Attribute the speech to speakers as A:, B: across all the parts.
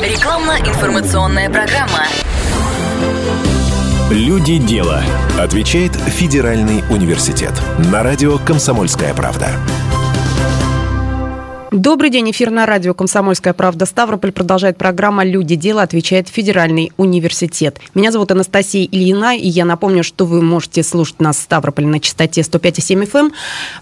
A: Рекламно-информационная программа.
B: Люди дела. Отвечает Федеральный университет. На радио «Комсомольская правда».
C: Добрый день, эфир на радио «Комсомольская правда». Ставрополь продолжает программа «Люди. Дело», отвечает Федеральный университет. Меня зовут Анастасия Ильина, и я напомню, что вы можете слушать нас в Ставрополе на частоте 105,7 FM, эм,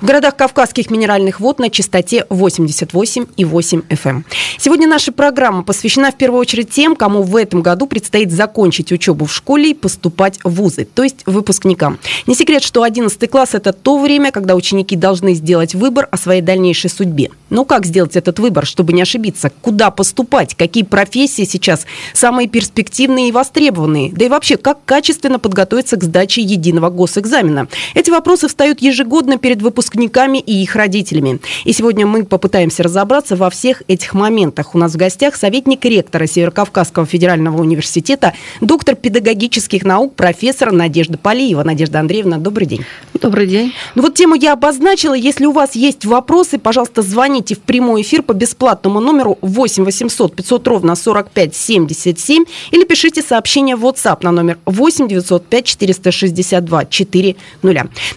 C: в городах Кавказских минеральных вод на частоте 88,8 FM. Эм. Сегодня наша программа посвящена в первую очередь тем, кому в этом году предстоит закончить учебу в школе и поступать в вузы, то есть выпускникам. Не секрет, что 11 класс – это то время, когда ученики должны сделать выбор о своей дальнейшей судьбе. Ну как сделать этот выбор, чтобы не ошибиться? Куда поступать? Какие профессии сейчас самые перспективные и востребованные? Да и вообще, как качественно подготовиться к сдаче единого госэкзамена? Эти вопросы встают ежегодно перед выпускниками и их родителями. И сегодня мы попытаемся разобраться во всех этих моментах. У нас в гостях советник ректора Северокавказского федерального университета, доктор педагогических наук, профессор Надежда Полиева. Надежда Андреевна, добрый день.
D: Добрый день.
C: Ну вот тему я обозначила. Если у вас есть вопросы, пожалуйста, звоните в прямой эфир по бесплатному номеру 8 800 500 ровно 45 77 или пишите сообщение в WhatsApp на номер 8 905 462 400.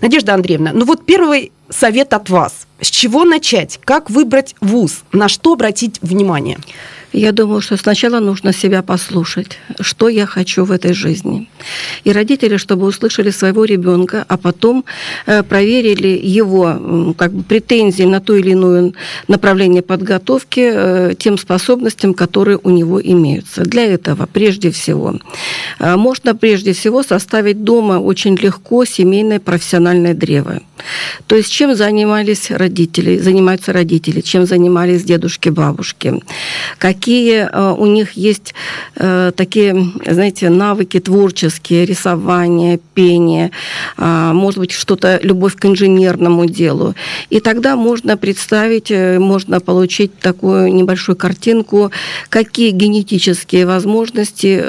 C: Надежда Андреевна, ну вот первый совет от вас. С чего начать? Как выбрать вуз? На что обратить внимание?
D: Я думаю, что сначала нужно себя послушать, что я хочу в этой жизни. И родители, чтобы услышали своего ребенка, а потом э, проверили его как бы, претензии на то или иное направление подготовки э, тем способностям, которые у него имеются. Для этого, прежде всего, э, можно прежде всего составить дома очень легко семейное профессиональное древо. То есть чем занимались родители, занимаются родители, чем занимались дедушки, бабушки, какие э, у них есть э, такие, знаете, навыки творческие, рисование, пение, э, может быть, что-то, любовь к инженерному делу. И тогда можно представить, можно получить такую небольшую картинку, какие генетические возможности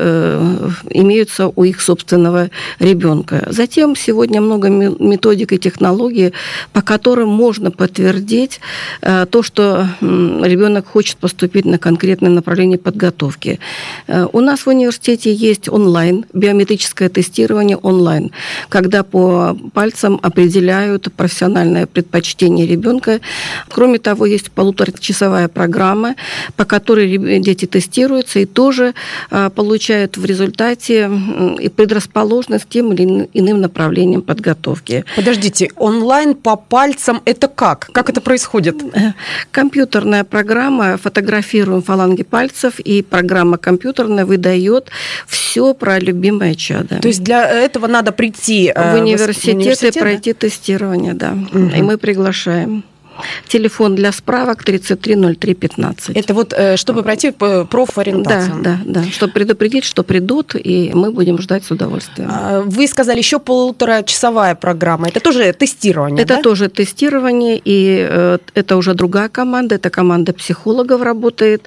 D: имеются у их собственного ребенка. Затем сегодня много методик и технологий, по которым можно подтвердить э, то, что ребенок хочет поступить на конкретное направление подготовки. Э, у нас в университете есть онлайн, биометрическое тестирование онлайн, когда по пальцам определяют профессиональное предпочтение ребенка. Кроме того, есть полуторачасовая программа, по которой дети тестируются и тоже э, получают в результате предрасположенность к тем или иным направлениям подготовки.
C: Подождите, онлайн по пальцам это как? Как это происходит?
D: Компьютерная программа, фотографируем фаланги пальцев, и программа компьютерная выдает все про любимое чадо.
C: То есть для этого надо прийти
D: в университет, в университет и пройти да? тестирование, да. Угу. И мы приглашаем. Телефон для справок 330315.
C: Это вот э, чтобы пройти профориентацию?
D: Да, да, да. Чтобы предупредить, что придут, и мы будем ждать с удовольствием. А,
C: вы сказали, еще полуторачасовая программа. Это тоже тестирование,
D: Это
C: да?
D: тоже тестирование, и э, это уже другая команда. Это команда психологов работает.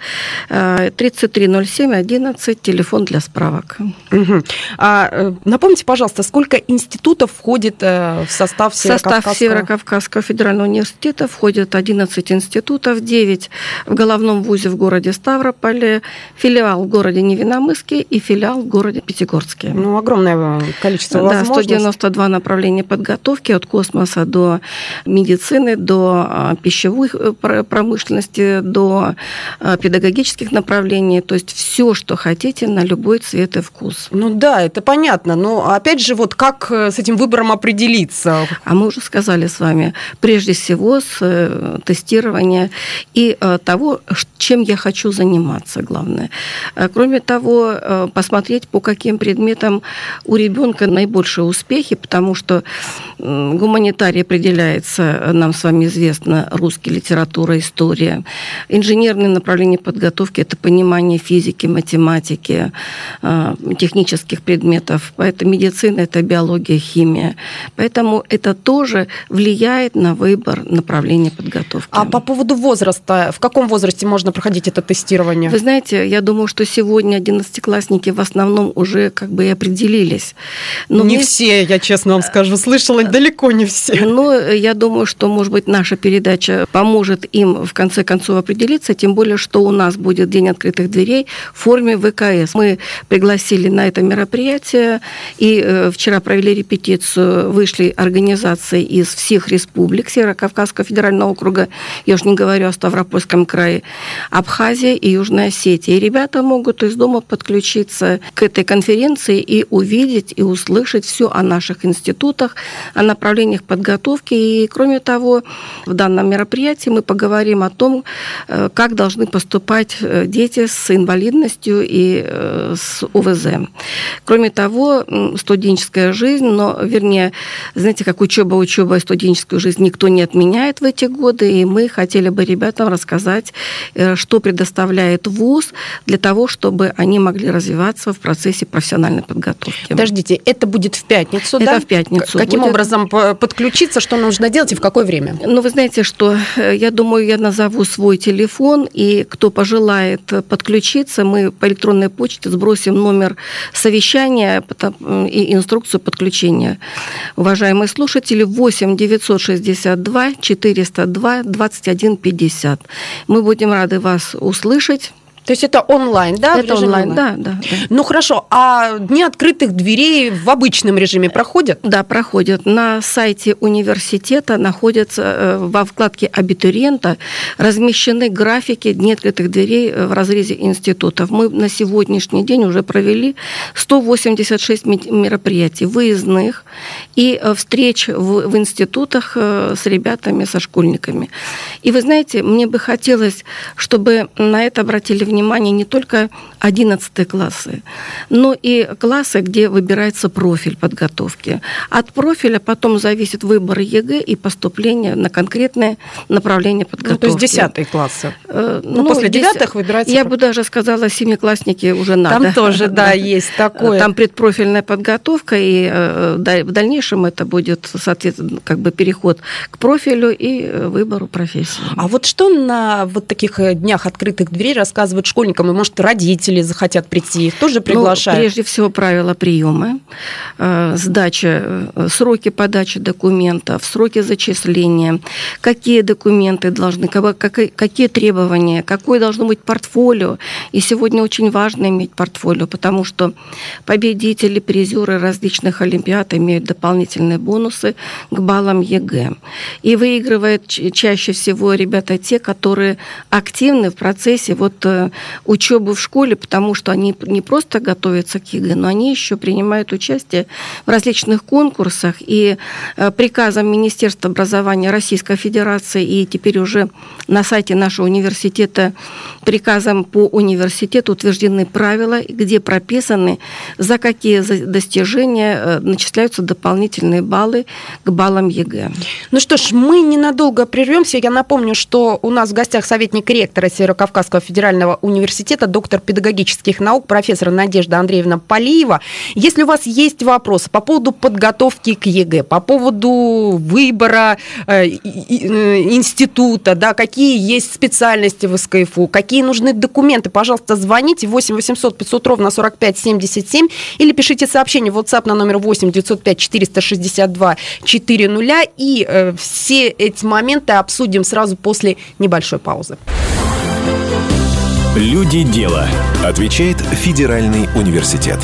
D: 330711, э, телефон для справок.
C: Угу. А, напомните, пожалуйста, сколько институтов входит в состав Северокавказского?
D: Состав Северокавказского федерального университета входит 11 институтов, 9 в головном вузе в городе Ставрополе, филиал в городе Невиномыске и филиал в городе Пятигорске.
C: Ну, огромное количество да,
D: возможностей. 192 направления подготовки от космоса до медицины, до а, пищевой э, промышленности, до а, педагогических направлений. То есть все, что хотите, на любой цвет и вкус.
C: Ну да, это понятно. Но опять же, вот как э, с этим выбором определиться?
D: А мы уже сказали с вами, прежде всего, с Э, тестирования и э, того, чем я хочу заниматься, главное. Э, кроме того, посмотреть, по каким предметам у ребенка наибольшие успехи, потому что гуманитарий определяется, нам с вами известно, русский литература, история. Инженерное направление подготовки – это понимание физики, математики, технических предметов. Поэтому медицина – это биология, химия. Поэтому это тоже влияет на выбор направления направления подготовки.
C: А по поводу возраста, в каком возрасте можно проходить это тестирование?
D: Вы знаете, я думаю, что сегодня одиннадцатиклассники в основном уже как бы и определились.
C: Но не мы... все, я честно вам скажу, слышала далеко не все.
D: Но я думаю, что, может быть, наша передача поможет им в конце концов определиться, тем более, что у нас будет День открытых дверей в форме ВКС. Мы пригласили на это мероприятие, и э, вчера провели репетицию, вышли организации из всех республик Северо-Кавказского федерального округа, я уж не говорю о Ставропольском крае, Абхазия и Южная Осетия. И ребята могут из дома подключиться к этой конференции и увидеть и услышать все о наших институтах, о направлениях подготовки. И, кроме того, в данном мероприятии мы поговорим о том, э, как должны поступать э, дети с инвалидностью и э, с УВЗ. Кроме того, студенческая жизнь, но, вернее, знаете, как учеба, учеба и студенческую жизнь никто не отменяет в эти годы, и мы хотели бы ребятам рассказать, что предоставляет ВУЗ для того, чтобы они могли развиваться в процессе профессиональной подготовки.
C: Подождите, это будет в пятницу,
D: это
C: да?
D: в пятницу.
C: Каким будет... образом подключиться, что нужно делать и в какое время?
D: Ну, вы знаете, что я думаю, я назову свой телефон, и кто пожелает подключиться, мы по электронной почте сбросим номер совещания и инструкцию подключения. Уважаемые слушатели, 8 962 402 21 50. Мы будем рады вас услышать.
C: То есть это онлайн, да?
D: Это онлайн, да, да, да.
C: Ну хорошо, а дни открытых дверей в обычном режиме проходят?
D: Да, проходят. На сайте университета находятся э, во вкладке абитуриента размещены графики дней открытых дверей э, в разрезе институтов. Мы на сегодняшний день уже провели 186 мероприятий выездных и э, встреч в, в институтах с ребятами, со школьниками. И вы знаете, мне бы хотелось, чтобы на это обратили внимание не только 11 классы, но и классы, где выбирается профиль подготовки. От профиля потом зависит выбор ЕГЭ и поступление на конкретное направление подготовки.
C: Ну, то есть 10 классы. Э, ну, ну, после девятых выбирается...
D: Я бы даже сказала, семиклассники уже надо.
C: Там тоже, да, есть такое.
D: Там предпрофильная подготовка, и э, в дальнейшем это будет, соответственно, как бы переход к профилю и э, выбору профессии.
C: А вот что на вот таких днях открытых дверей рассказывают рассказывать школьникам, и, может, родители захотят прийти, их тоже приглашают?
D: Ну, прежде всего, правила приема, э, сдача, э, сроки подачи документов, сроки зачисления, какие документы должны, какие требования, какое должно быть портфолио. И сегодня очень важно иметь портфолио, потому что победители, призеры различных олимпиад имеют дополнительные бонусы к баллам ЕГЭ. И выигрывают чаще всего ребята те, которые активны в процессе вот э, учебу в школе, потому что они не просто готовятся к ЕГЭ, но они еще принимают участие в различных конкурсах. И э, приказом Министерства образования Российской Федерации и теперь уже на сайте нашего университета приказом по университету утверждены правила, где прописаны, за какие достижения э, начисляются дополнительные баллы к баллам ЕГЭ.
C: Ну что ж, мы ненадолго прервемся. Я напомню, что у нас в гостях советник ректора Северо-Кавказского федерального университета, доктор педагогических наук, профессор Надежда Андреевна Полиева. Если у вас есть вопросы по поводу подготовки к ЕГЭ, по поводу выбора э, э, института, да, какие есть специальности в СКФУ, какие нужны документы, пожалуйста, звоните 8 800 500 ровно 45 77 или пишите сообщение в WhatsApp на номер 8 905 462 400 и э, все эти моменты обсудим сразу после небольшой паузы.
B: Люди дела. Отвечает Федеральный университет.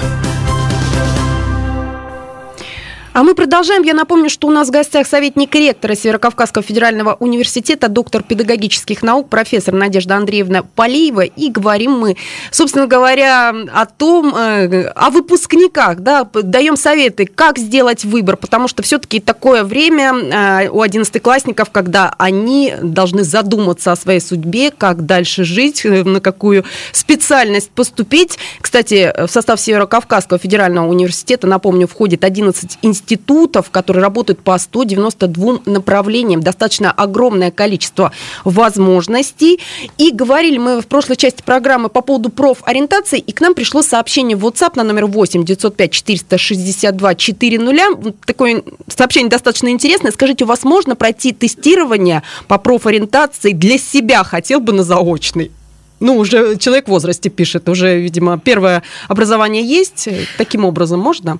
C: А мы продолжаем. Я напомню, что у нас в гостях советник ректора Северокавказского федерального университета, доктор педагогических наук, профессор Надежда Андреевна Полиева. И говорим мы, собственно говоря, о том, э, о выпускниках, да, даем советы, как сделать выбор, потому что все-таки такое время э, у одиннадцатиклассников, когда они должны задуматься о своей судьбе, как дальше жить, э, на какую специальность поступить. Кстати, в состав Северокавказского федерального университета, напомню, входит 11 институтов институтов, которые работают по 192 направлениям. Достаточно огромное количество возможностей. И говорили мы в прошлой части программы по поводу профориентации, и к нам пришло сообщение в WhatsApp на номер 8 905 462 400. Такое сообщение достаточно интересное. Скажите, у вас можно пройти тестирование по профориентации для себя? Хотел бы на заочный ну, уже человек в возрасте пишет, уже, видимо, первое образование есть. Таким образом можно?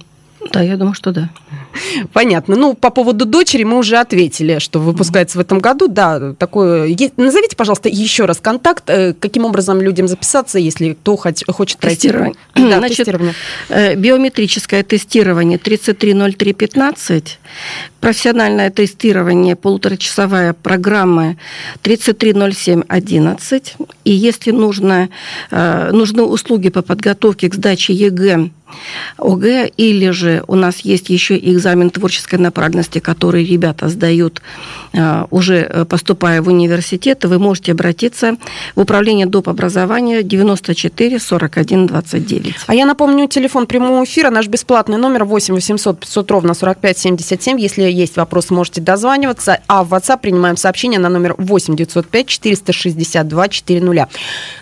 D: Да, я думаю, что да.
C: Понятно. Ну, по поводу дочери мы уже ответили, что выпускается в этом году. Да, такое. Назовите, пожалуйста, еще раз контакт, э, каким образом людям записаться, если кто хочет пройти.
D: Тестирование. Да, Значит, тестирование. Э, биометрическое тестирование 330315, профессиональное тестирование полуторачасовая программа 330711. И если нужно, э, нужны услуги по подготовке к сдаче ЕГЭ ОГЭ, или же у нас есть еще экзамен творческой направленности, который ребята сдают а, уже э, поступая в университет, вы можете обратиться в управление доп. образования 94 41 29.
C: А я напомню, телефон прямого эфира, наш бесплатный номер 8 800 500 ровно 45 77. Если есть вопрос, можете дозваниваться. А в WhatsApp принимаем сообщение на номер 8 905 462 400.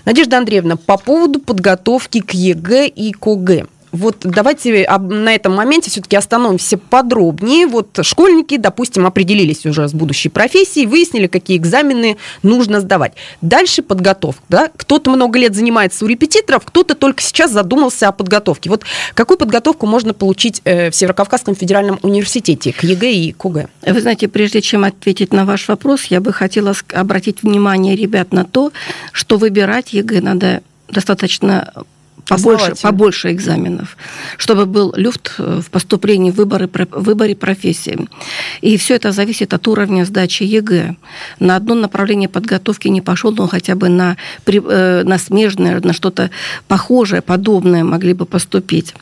C: Надежда Андреевна, по поводу подготовки к ЕГЭ и к. Вот давайте на этом моменте все-таки остановимся подробнее. Вот школьники, допустим, определились уже с будущей профессией, выяснили, какие экзамены нужно сдавать. Дальше подготовка. Да? Кто-то много лет занимается у репетиторов, кто-то только сейчас задумался о подготовке. Вот какую подготовку можно получить э, в Северо-Кавказском федеральном университете к ЕГЭ и к?
D: Вы знаете, прежде чем ответить на ваш вопрос, я бы хотела обратить внимание ребят на то, что выбирать ЕГЭ надо достаточно побольше, побольше экзаменов, чтобы был люфт э, в поступлении в выборы, выборе профессии. И все это зависит от уровня сдачи ЕГЭ. На одно направление подготовки не пошел, но хотя бы на, э, на смежное, на что-то похожее, подобное могли бы поступить.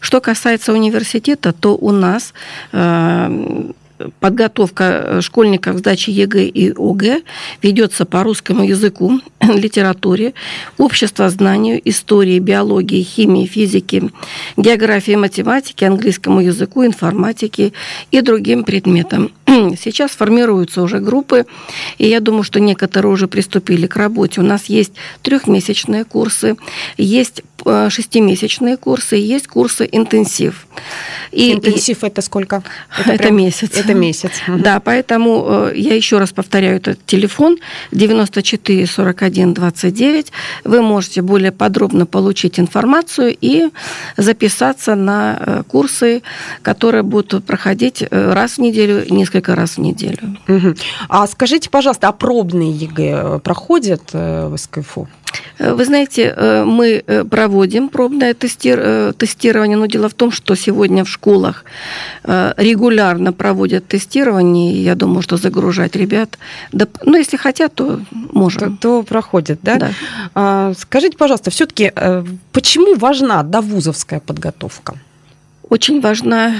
D: Что касается университета, то у нас э, подготовка э, школьников к сдаче ЕГЭ и ОГЭ ведется по русскому языку, литературе, общество знанию, истории, биологии, химии, физике, географии, математике, английскому языку, информатике и другим предметам. Сейчас формируются уже группы, и я думаю, что некоторые уже приступили к работе. У нас есть трехмесячные курсы, есть Э, шестимесячные курсы, есть курсы интенсив.
C: И, интенсив и, это сколько?
D: Это, это прям, месяц.
C: Это месяц.
D: Да, поэтому э, я еще раз повторяю этот телефон 94 41 29. Вы можете более подробно получить информацию и записаться на э, курсы, которые будут проходить раз в неделю, несколько раз в неделю.
C: Угу. А скажите, пожалуйста, а пробные ЕГЭ проходят в СКФУ?
D: Вы знаете, э, мы э, проводим пробное э, тестирование, но дело в том, что сегодня в школах регулярно проводят тестирование, и я думаю, что загружать ребят, да, ну, если хотят, то можем.
C: То, то проходят, да?
D: да.
C: А, скажите, пожалуйста, все-таки почему важна довузовская подготовка?
D: очень важна,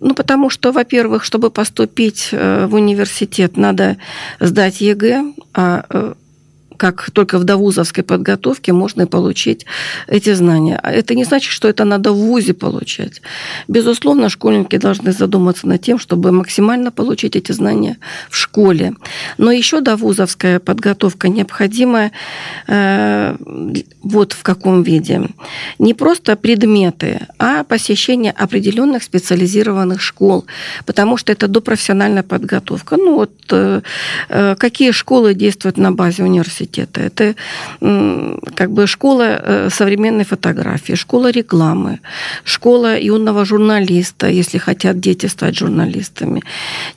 D: ну, потому что, во-первых, чтобы поступить в университет, надо сдать ЕГЭ, а как только в довузовской подготовке можно получить эти знания. А это не значит, что это надо в ВУЗе получать. Безусловно, школьники должны задуматься над тем, чтобы максимально получить эти знания в школе. Но еще довузовская подготовка необходима э, вот в каком виде. Не просто предметы, а посещение определенных специализированных школ, потому что это допрофессиональная подготовка. Ну вот э, э какие школы действуют на базе университета? Университета. Это как бы школа э, современной фотографии, школа рекламы, школа юного журналиста, если хотят дети стать журналистами,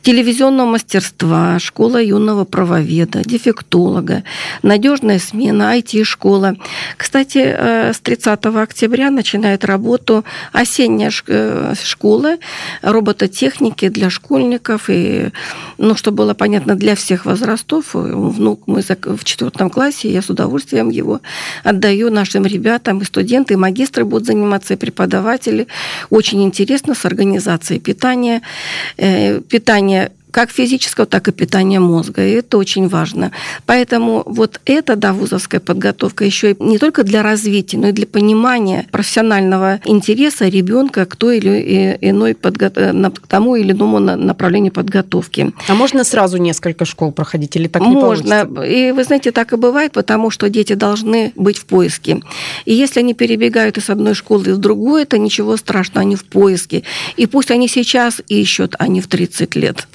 D: телевизионного мастерства, школа юного правоведа, дефектолога, надежная смена, IT-школа. Кстати, э, с 30 октября начинает работу осенняя э, школа робототехники для школьников и, ну, чтобы было понятно, для всех возрастов. Внук мой в четвертом четвертом классе, я с удовольствием его отдаю нашим ребятам, и студенты, и магистры будут заниматься, и преподаватели. Очень интересно с организацией питания. Э, питание как физического, так и питания мозга. И это очень важно. Поэтому вот эта да, вузовская подготовка еще и не только для развития, но и для понимания профессионального интереса ребенка к той или иной подго... Э, к тому или иному направлению подготовки.
C: А можно сразу несколько школ проходить или так
D: не Можно. Получится? И вы знаете, так и бывает, потому что дети должны быть в поиске. И если они перебегают из одной школы в другую, это ничего страшного, они в поиске. И пусть они сейчас ищут, а не в 30 лет.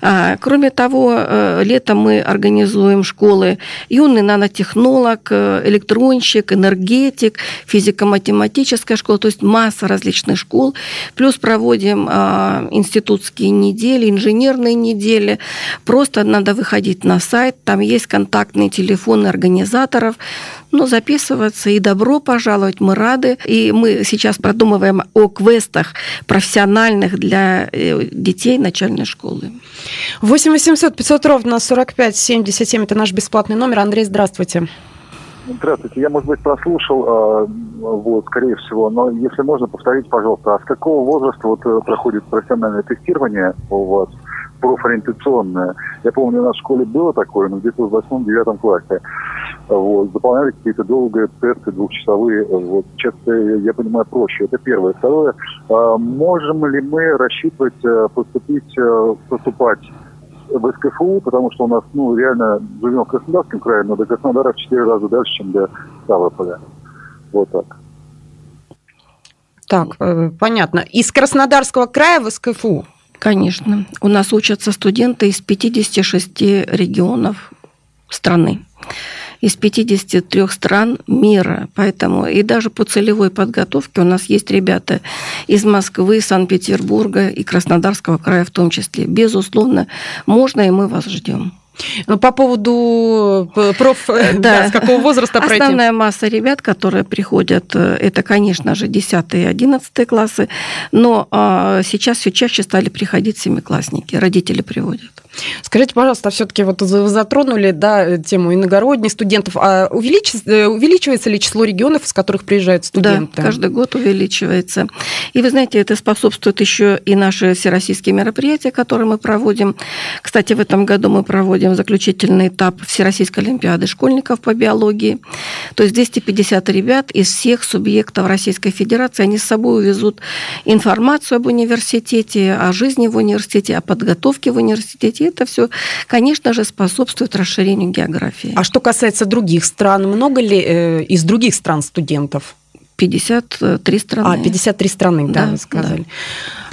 D: А, кроме того, э, летом мы организуем школы юный нанотехнолог, э, электронщик, энергетик, физико-математическая школа, то есть масса различных школ. Плюс проводим а, институтские недели, инженерные недели. Просто надо выходить на сайт, там есть контактные телефоны организаторов, но записываться и добро пожаловать, мы рады. И мы сейчас продумываем о квестах профессиональных для э, детей начальной школы.
C: 8 800 500 ровно 45 77 – это наш бесплатный номер. Андрей, здравствуйте.
A: Здравствуйте. Я, может быть, прослушал, а, вот, скорее всего, но если можно, повторите, пожалуйста, а с какого возраста вот э, проходит профессиональное тестирование у вас, профориентационное? Я помню, у нас в школе было такое, но где-то в восьмом-девятом классе. Вот, заполняли какие-то долгие тесты двухчасовые. Вот, часто, я понимаю, проще. Это первое. Второе, а, можем ли мы рассчитывать э, поступить, э, поступать в СКФУ, потому что у нас, ну, реально живем в Краснодарском крае, но до Краснодара в 4 раза дальше, чем до Ставрополя. Вот так.
C: Так, э, понятно. Из Краснодарского края в СКФУ?
D: Конечно. У нас учатся студенты из 56 регионов страны из 53 стран мира. Поэтому и даже по целевой подготовке у нас есть ребята из Москвы, Санкт-Петербурга и Краснодарского края в том числе. Безусловно, можно, и мы вас ждем.
C: Ну, по поводу э, проф, э, да. да, с какого возраста
D: пройти? Основная масса ребят, которые приходят, э, это, конечно же, 10 и 11 классы, но а, сейчас все чаще стали приходить семиклассники, родители приводят.
C: Скажите, пожалуйста, все-таки вот вы затронули да, тему иногородних студентов. А увеличивается, увеличивается ли число регионов, из которых приезжают студенты?
D: Да, каждый год увеличивается. И вы знаете, это способствует еще и наши всероссийские мероприятия, которые мы проводим. Кстати, в этом году мы проводим заключительный этап Всероссийской Олимпиады школьников по биологии. То есть 250 ребят из всех субъектов Российской Федерации, они с собой увезут информацию об университете, о жизни в университете, о подготовке в университете это все, конечно же, способствует расширению географии.
C: А что касается других стран, много ли э, из других стран студентов?
D: 53 страны.
C: А, 53 страны, да, да вы сказали. Да.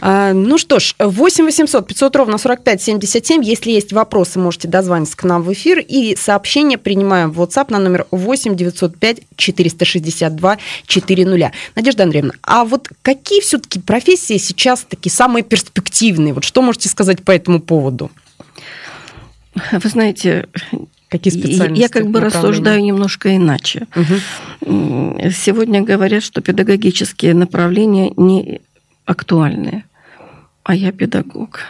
C: А, ну что ж, 8 800 500 ровно 45 77. Если есть вопросы, можете дозвониться к нам в эфир. И сообщение принимаем в WhatsApp на номер 8 905 462 400. Надежда Андреевна, а вот какие все-таки профессии сейчас такие самые перспективные? Вот что можете сказать по этому поводу?
D: Вы знаете,
C: Какие специальности?
D: Я как бы рассуждаю немножко иначе. Угу. Сегодня говорят, что педагогические направления не актуальны, а я педагог.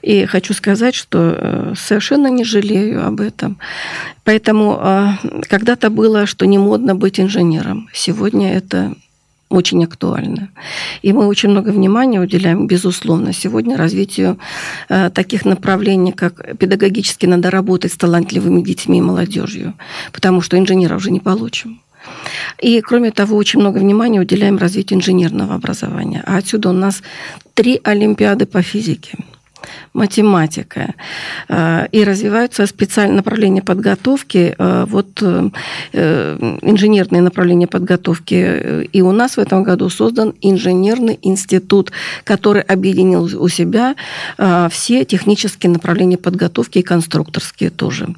D: И хочу сказать, что э, совершенно не жалею об этом. Поэтому а, когда-то было, что не модно быть инженером. Сегодня это очень актуально. И мы очень много внимания уделяем, безусловно, сегодня развитию э, таких направлений, как педагогически надо работать с талантливыми детьми и молодежью, потому что инженеров уже не получим. И, кроме того, очень много внимания уделяем развитию инженерного образования. А отсюда у нас три Олимпиады по физике – математика. Э, и развиваются специальные направления подготовки, э, вот э, инженерные направления подготовки. И у нас в этом году создан инженерный институт, который объединил у себя все технические направления подготовки и конструкторские тоже.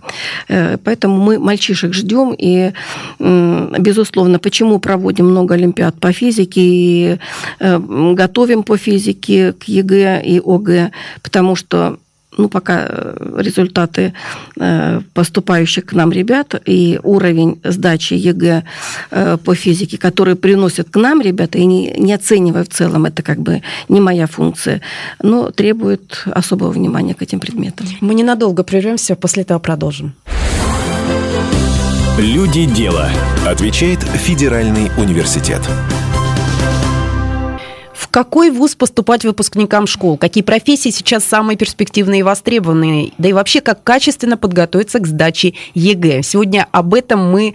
D: Поэтому мы мальчишек ждем, и, безусловно, почему проводим много олимпиад по физике и готовим по физике к ЕГЭ и ОГЭ, потому что ну, пока э, результаты э, поступающих к нам ребят и уровень сдачи ЕГЭ э, по физике, которые приносят к нам ребята, и не, не оценивая в целом, это как бы не моя функция, но требует особого внимания к этим предметам.
C: Мы ненадолго прервемся, после этого продолжим.
B: Люди дела. Отвечает Федеральный университет
C: какой вуз поступать выпускникам школ? Какие профессии сейчас самые перспективные и востребованные? Да и вообще, как качественно подготовиться к сдаче ЕГЭ? Сегодня об этом мы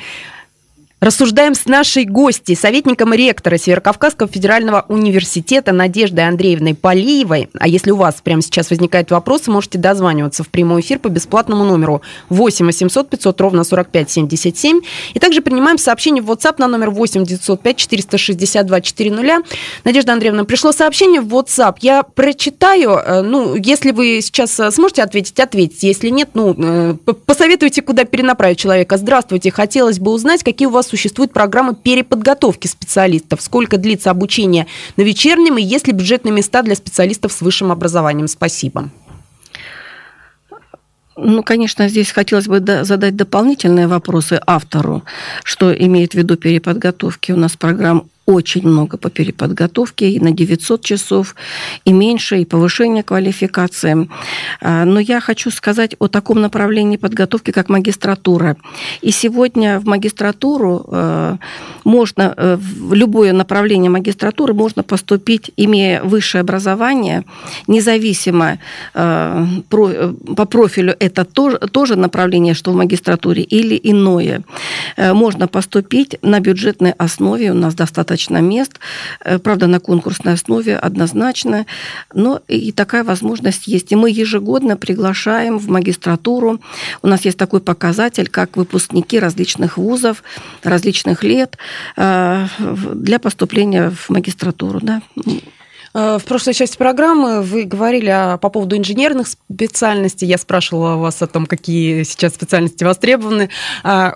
C: Рассуждаем с нашей гостьей, советником ректора Северокавказского федерального университета Надеждой Андреевной Полиевой. А если у вас прямо сейчас возникают вопросы, можете дозваниваться в прямой эфир по бесплатному номеру 8 800 500 ровно 45 77. И также принимаем сообщение в WhatsApp на номер 8 905 462 400. Надежда Андреевна, пришло сообщение в WhatsApp. Я прочитаю. Э, ну, если вы сейчас э, сможете ответить, ответьте. Если нет, ну, э, посоветуйте, куда перенаправить человека. Здравствуйте. Хотелось бы узнать, какие у вас существует программа переподготовки специалистов? Сколько длится обучение на вечернем и есть ли бюджетные места для специалистов с высшим образованием? Спасибо.
D: Ну, конечно, здесь хотелось бы задать дополнительные вопросы автору, что имеет в виду переподготовки. У нас программ очень много по переподготовке, и на 900 часов, и меньше, и повышение квалификации. А, но я хочу сказать о таком направлении подготовки, как магистратура. И сегодня в магистратуру э, можно, э, в любое направление магистратуры можно поступить, имея высшее образование, независимо э, по профилю это тоже, направление, что в магистратуре, или иное. Можно поступить на бюджетной основе, у нас достаточно достаточно мест, э, правда, на конкурсной основе однозначно, но и такая возможность есть. И мы ежегодно приглашаем в магистратуру. У нас есть такой показатель, как выпускники различных вузов, различных лет э, для поступления в магистратуру. Да.
C: Э, в прошлой части программы вы говорили по поводу инженерных специальностей. Я спрашивала вас о том, какие сейчас специальности востребованы.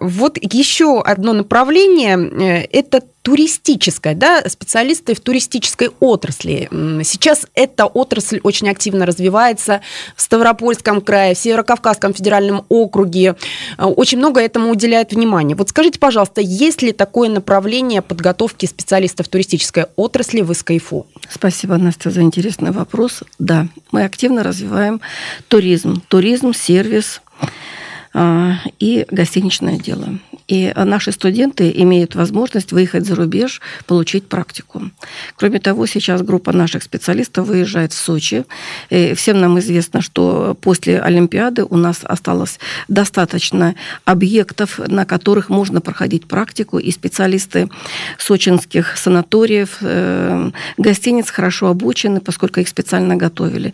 C: Вот еще одно направление – это туристическая, да, специалисты в туристической отрасли. Сейчас эта отрасль очень активно развивается в Ставропольском крае, в Северокавказском федеральном округе. Э, очень много этому уделяет внимания. Вот скажите, пожалуйста, есть ли такое направление подготовки специалистов туристической отрасли в СКФУ?
D: Спасибо, Настя, за интересный вопрос. Да, мы активно развиваем туризм. Туризм, сервис и гостиничное дело и наши студенты имеют возможность выехать за рубеж, получить практику. Кроме того, сейчас группа наших специалистов выезжает в Сочи. И всем нам известно, что после Олимпиады у нас осталось достаточно объектов, на которых можно проходить практику, и специалисты сочинских санаториев, э, гостиниц хорошо обучены, поскольку их специально готовили.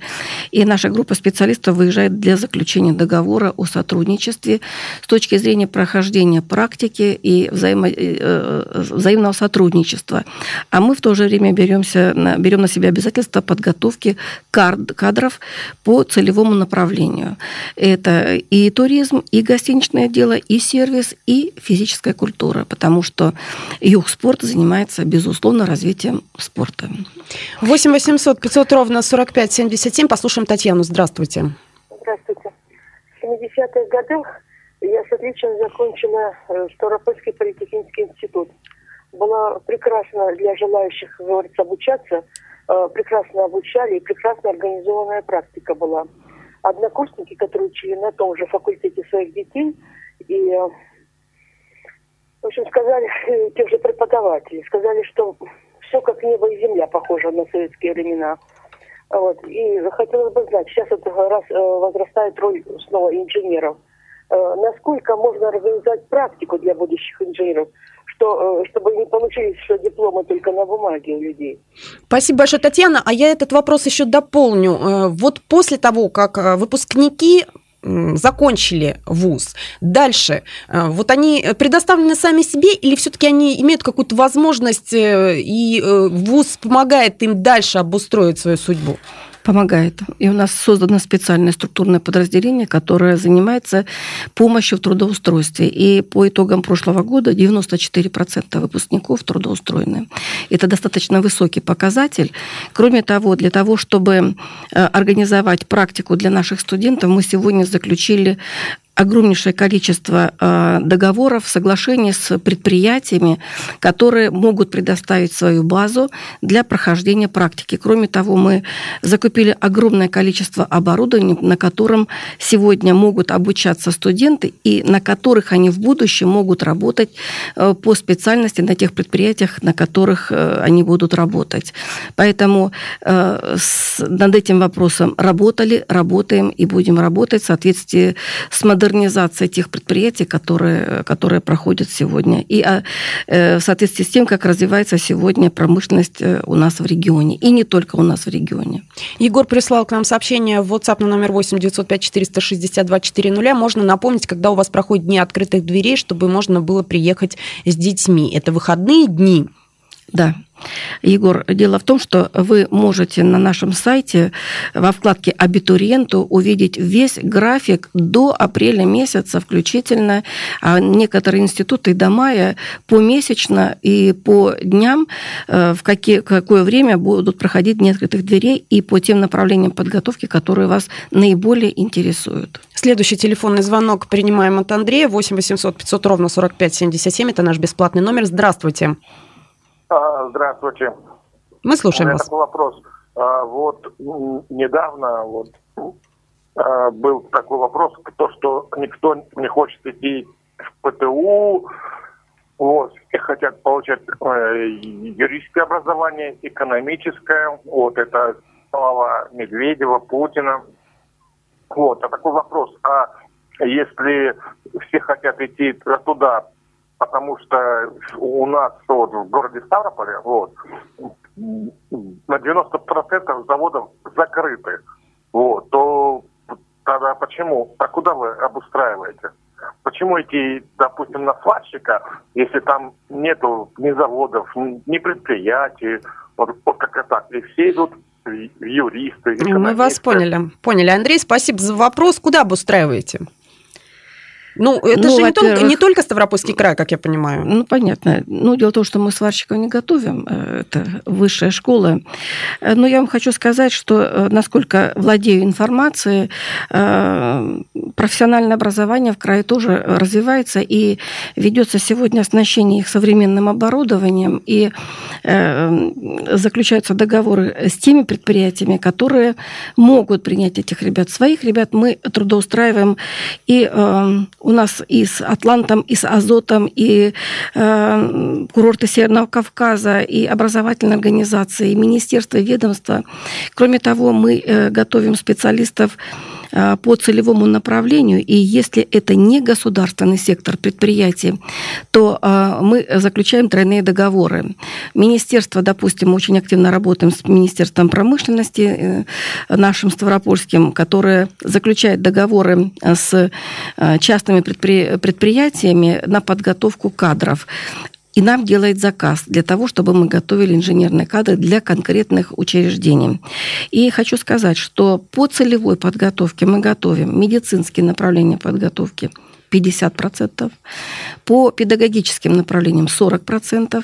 D: И наша группа специалистов выезжает для заключения договора о сотрудничестве с точки зрения прохождения практики практики и взаимо, э, э, взаимного сотрудничества. А мы в то же время беремся, берем на себя обязательства подготовки кадров по целевому направлению. Это и туризм, и гостиничное дело, и сервис, и физическая культура, потому что юг спорт занимается, безусловно, развитием спорта.
C: 8 800 500 ровно 45 77. Послушаем Татьяну. Здравствуйте.
E: Здравствуйте. В 70-х годах я с отличием закончила э, Ставропольский политехнический институт. Была прекрасна для желающих, говорится, обучаться. Э, прекрасно обучали и прекрасно организованная практика была. Однокурсники, которые учили на том же факультете своих детей, и, э, в общем, сказали, те же преподаватели, сказали, что все как небо и земля похоже на советские времена. Вот. И хотелось бы знать, сейчас это раз возрастает роль снова инженеров – Э, насколько можно организовать практику для будущих инженеров, э, чтобы не получились что дипломы только на бумаге у людей.
C: Спасибо большое, Татьяна. А я этот вопрос еще дополню. Э, вот после того, как выпускники закончили вуз. Дальше, вот они предоставлены сами себе или все-таки они имеют какую-то возможность и вуз помогает им дальше обустроить свою судьбу?
D: Помогает. И у нас создано специальное структурное подразделение, которое занимается помощью в трудоустройстве. И по итогам прошлого года 94% выпускников трудоустроены. Это достаточно высокий показатель. Кроме того, для того, чтобы э, организовать практику для наших студентов, мы сегодня заключили огромнейшее количество э, договоров, соглашений с предприятиями, которые могут предоставить свою базу для прохождения практики. Кроме того, мы закупили огромное количество оборудования, на котором сегодня могут обучаться студенты и на которых они в будущем могут работать э, по специальности на тех предприятиях, на которых э, они будут работать. Поэтому над этим вопросом работали, работаем и будем работать в соответствии с модернизацией тех предприятий, которые, которые проходят сегодня. И а, э, в соответствии с тем, как развивается сегодня промышленность э, у нас в регионе. И не только у нас в регионе.
C: Егор прислал к нам сообщение в WhatsApp на номер 8 905 462 400. Можно напомнить, когда у вас проходят дни открытых дверей, чтобы можно было приехать с детьми. Это выходные дни.
D: Да, Егор, дело в том, что вы можете на нашем сайте во вкладке «Абитуриенту» увидеть весь график до апреля месяца включительно. А некоторые институты до мая помесячно и по дням, э, в какие, какое время будут проходить дни открытых дверей и по тем направлениям подготовки, которые вас наиболее интересуют.
C: Следующий телефонный звонок принимаем от Андрея. 8 800 500 ровно 45 77. Это наш бесплатный номер. Здравствуйте.
F: А, здравствуйте.
C: Мы слушаем вас.
F: такой вопрос. А, вот недавно вот, а, был такой вопрос, то, что никто не хочет идти в ПТУ, вот, и хотят получать э, юридическое образование, экономическое, вот, это слова Медведева, Путина. Вот, а такой вопрос, а если все хотят идти туда, потому что у нас вот, в городе Ставрополе вот, на 90% заводов закрыты, вот, то тогда почему? А куда вы обустраиваете? Почему идти, допустим, на сварщика, если там нету ни заводов, ни предприятий, вот, вот как так, и все идут в юристы.
C: Мы вас поняли. Поняли. Андрей, спасибо за вопрос. Куда обустраиваете? Ну, это ну, же не только, не только Ставропольский край, как я понимаю.
D: Ну, понятно. Ну, дело в том, что мы сварщиков не готовим. Э, это высшая школа. Э, но я вам хочу сказать, что, э, насколько владею информацией, профессиональное образование в крае тоже развивается и ведется сегодня оснащение их современным оборудованием и заключаются договоры с теми предприятиями, которые могут принять этих ребят. Своих ребят мы трудоустраиваем и у нас и с Атлантом, и с Азотом, и э, курорты Северного Кавказа, и образовательные организации, и министерства, и ведомства. Кроме того, мы э, готовим специалистов по целевому направлению, и если это не государственный сектор предприятий, то э, мы заключаем тройные договоры. Министерство, допустим, очень активно работаем с Министерством промышленности, э, нашим Ставропольским, которое заключает договоры с частными предприятиями на подготовку кадров и нам делает заказ для того, чтобы мы готовили инженерные кадры для конкретных учреждений. И хочу сказать, что по целевой подготовке мы готовим медицинские направления подготовки 50%, по педагогическим направлениям 40%,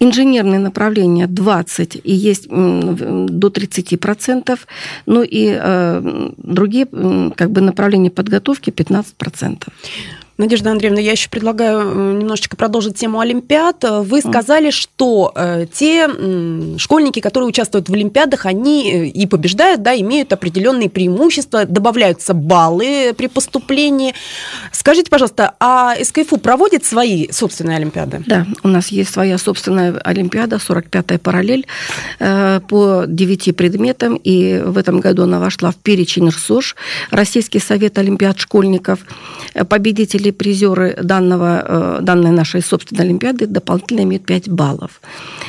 D: инженерные направления 20% и есть до 30%, ну и э, другие как бы направления подготовки 15%.
C: Надежда Андреевна, я еще предлагаю э, немножечко продолжить тему Олимпиад. Вы сказали, что э, те школьники, которые участвуют в Олимпиадах, они э, и побеждают, да, имеют определенные преимущества, добавляются баллы при поступлении. Скажите, пожалуйста, а СКФУ проводит свои собственные Олимпиады?
D: Да, у нас есть своя собственная Олимпиада, 45-я параллель по 9 предметам, и в этом году она вошла в перечень РСОШ, Российский совет Олимпиад школьников. Победители призеры данного, э, данной нашей собственной Олимпиады дополнительно имеют 5 баллов.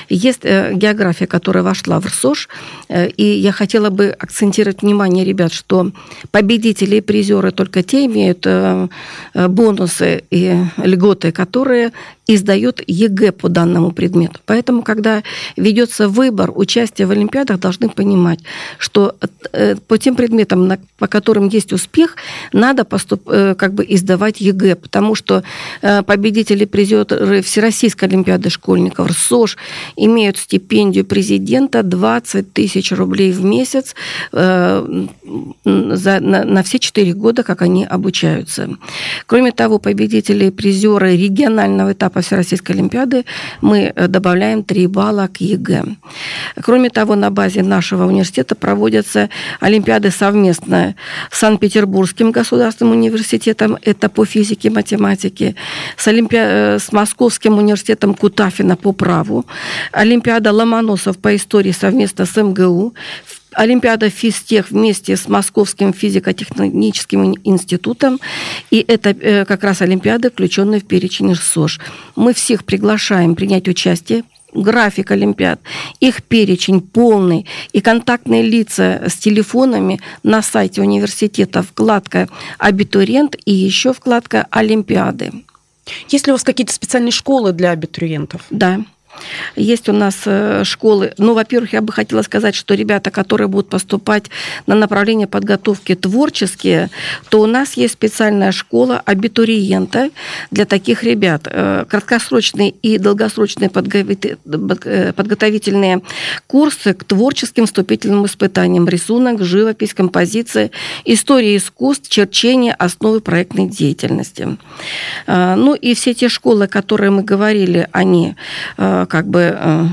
D: Есть э, география, которая вошла в РСОЖ, э, и я хотела бы акцентировать внимание ребят, что победители и призеры только те имеют бонусы и льготы, которые и сдает ЕГЭ по данному предмету. Поэтому, когда ведется выбор участия в Олимпиадах, должны понимать, что э, по тем предметам, по которым есть успех, надо поступ, э, как бы и сдавать ЕГЭ, потому что э, победители призеры Всероссийской Олимпиады школьников, ВСОШ, имеют стипендию президента 20 тысяч рублей в месяц за, на, на все 4 года, как они обучаются. Кроме того, победители и призеры регионального этапа Всероссийской Олимпиады мы добавляем 3 балла к ЕГЭ. Кроме того, на базе нашего университета проводятся Олимпиады совместно с Санкт-Петербургским государственным университетом, это по физике, математике, с, Олимпи... Э, с Московским университетом Кутафина по праву, Олимпиада Ломоносов по истории совместно с МГУ, Олимпиада физтех вместе с Московским физико-техническим институтом. И это э, как раз Олимпиады, включенные в перечень СОЖ. Мы всех приглашаем принять участие график Олимпиад, их перечень полный и контактные лица с телефонами на сайте университета, вкладка «Абитуриент» и еще вкладка «Олимпиады».
C: Есть ли у вас какие-то специальные школы для абитуриентов?
D: Да. Есть у нас э, школы. Ну, во-первых, я бы хотела сказать, что ребята, которые будут поступать на направление подготовки творческие, то у нас есть специальная школа абитуриента для таких ребят. Э, краткосрочные и долгосрочные э, подготовительные курсы к творческим вступительным испытаниям. Рисунок, живопись, композиция, история искусств, черчение, основы проектной деятельности. Ну и все те школы, которые мы говорили, они как бы э,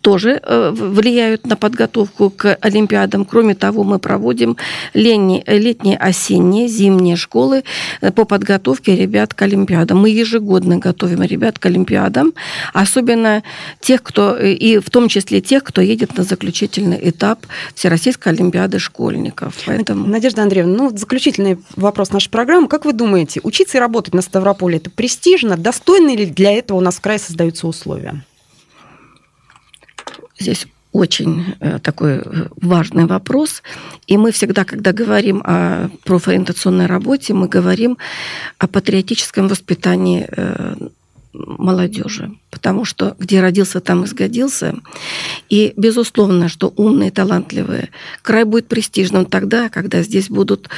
D: тоже э, влияют на подготовку к Олимпиадам. Кроме того, мы проводим летние, осенние, зимние школы э, по подготовке ребят к Олимпиадам. Мы ежегодно готовим ребят к Олимпиадам, особенно тех, кто, и в том числе тех, кто едет на заключительный этап Всероссийской Олимпиады школьников.
C: Поэтому... Надежда Андреевна, ну, заключительный вопрос нашей программы. Как вы думаете, учиться и работать на Ставрополе – это престижно? Достойны ли для этого у нас в крае создаются условия?
D: Здесь очень э, такой э, важный вопрос. И мы всегда, когда говорим о профориентационной работе, мы говорим о патриотическом воспитании э, молодежи, потому что где родился, там и сгодился. И безусловно, что умные, талантливые, край будет престижным тогда, когда здесь будут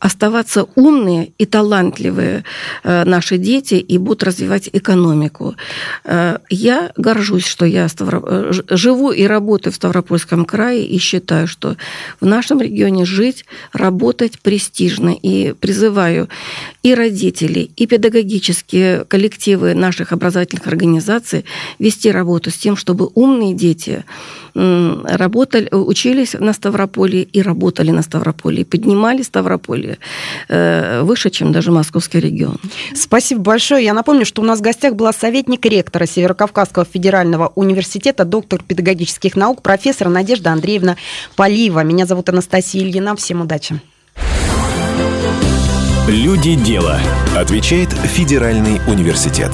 D: оставаться умные и талантливые э, наши дети и будут развивать экономику. Э, я горжусь, что я э, живу и работаю в Ставропольском крае и считаю, что в нашем регионе жить, работать престижно. И призываю и родителей, и педагогические коллективы наших образовательных организаций вести работу с тем, чтобы умные дети работали, учились на Ставрополе и работали на Ставрополе, поднимали Ставрополье э, выше, чем даже московский регион.
C: Спасибо большое. Я напомню, что у нас в гостях была советник ректора Северокавказского федерального университета, доктор педагогических наук, профессор Надежда Андреевна Полива. Меня зовут Анастасия Ильина. Всем удачи.
B: Люди дела. Отвечает Федеральный университет.